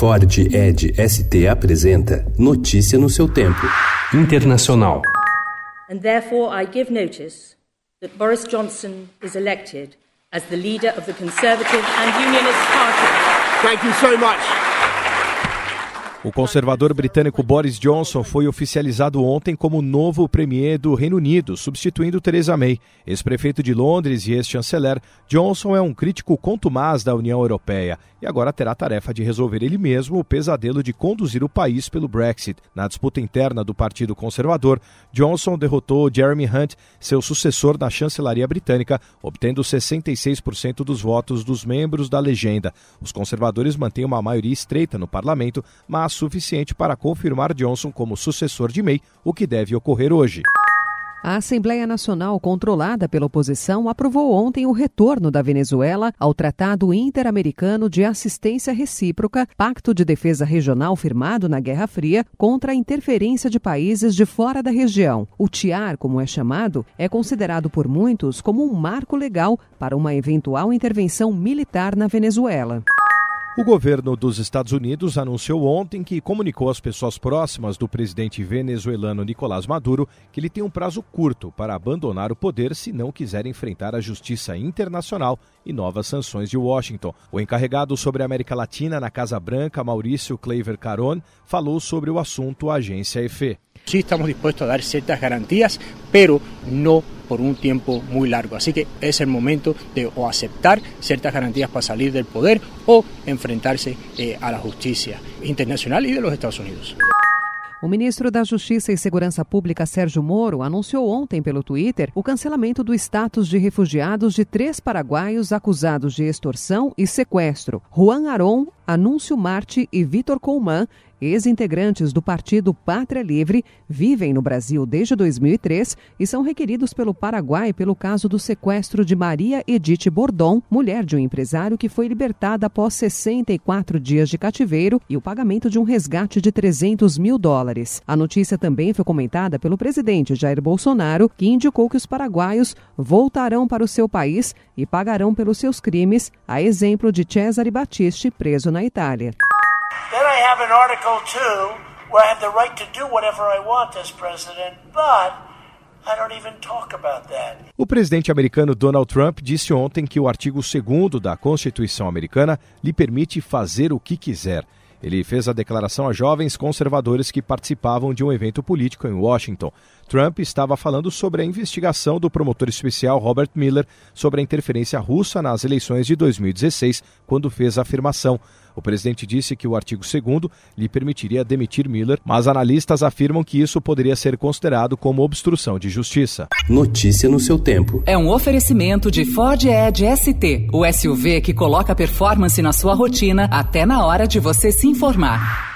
Ford Ed ST apresenta Notícia no seu tempo. Internacional. And therefore I give notice that Boris Johnson is elected as the leader of the Conservative and Unionist Party. Thank you so much. O conservador britânico Boris Johnson foi oficializado ontem como novo premier do Reino Unido, substituindo Theresa May. Ex-prefeito de Londres e ex-chanceler, Johnson é um crítico contumaz da União Europeia e agora terá a tarefa de resolver ele mesmo o pesadelo de conduzir o país pelo Brexit. Na disputa interna do Partido Conservador, Johnson derrotou Jeremy Hunt, seu sucessor na chancelaria britânica, obtendo 66% dos votos dos membros da legenda. Os conservadores mantêm uma maioria estreita no parlamento, mas suficiente para confirmar Johnson como sucessor de May, o que deve ocorrer hoje. A Assembleia Nacional, controlada pela oposição, aprovou ontem o retorno da Venezuela ao Tratado Interamericano de Assistência Recíproca, pacto de defesa regional firmado na Guerra Fria contra a interferência de países de fora da região. O TIAR, como é chamado, é considerado por muitos como um marco legal para uma eventual intervenção militar na Venezuela. O governo dos Estados Unidos anunciou ontem que comunicou às pessoas próximas do presidente venezuelano Nicolás Maduro que ele tem um prazo curto para abandonar o poder se não quiser enfrentar a justiça internacional e novas sanções de Washington. O encarregado sobre a América Latina na Casa Branca, Maurício Kleiver Caron, falou sobre o assunto à agência EFE. Sí estamos dispuestos a dar ciertas garantías, pero no por un tiempo muy largo. Así que es el momento de o aceptar ciertas garantías para salir del poder o enfrentarse eh, a la justicia internacional y de los Estados Unidos. O ministro da Justiça e Segurança Pública, Sérgio Moro, anunciou ontem pelo Twitter o cancelamento do status de refugiados de três paraguaios acusados de extorsão e sequestro: Juan Aron, Anúncio Marte e Vitor Colman, ex-integrantes do partido Pátria Livre, vivem no Brasil desde 2003 e são requeridos pelo Paraguai pelo caso do sequestro de Maria Edith Bordon, mulher de um empresário que foi libertada após 64 dias de cativeiro e o pagamento de um resgate de 300 mil dólares. A notícia também foi comentada pelo presidente Jair Bolsonaro, que indicou que os paraguaios voltarão para o seu país e pagarão pelos seus crimes, a exemplo de Cesare Battisti, preso na Itália. Have an Article 2 where I have the right to do whatever I want as president, but I don't even talk about that. O presidente americano Donald Trump disse ontem que o artigo 2 da Constituição americana lhe permite fazer o que quiser. Ele fez a declaração a jovens conservadores que participavam de um evento político em Washington. Trump estava falando sobre a investigação do promotor especial Robert Miller sobre a interferência russa nas eleições de 2016, quando fez a afirmação: o presidente disse que o artigo 2 lhe permitiria demitir Miller, mas analistas afirmam que isso poderia ser considerado como obstrução de justiça. Notícia no seu tempo. É um oferecimento de Ford Edge ST, o SUV que coloca performance na sua rotina até na hora de você se informar.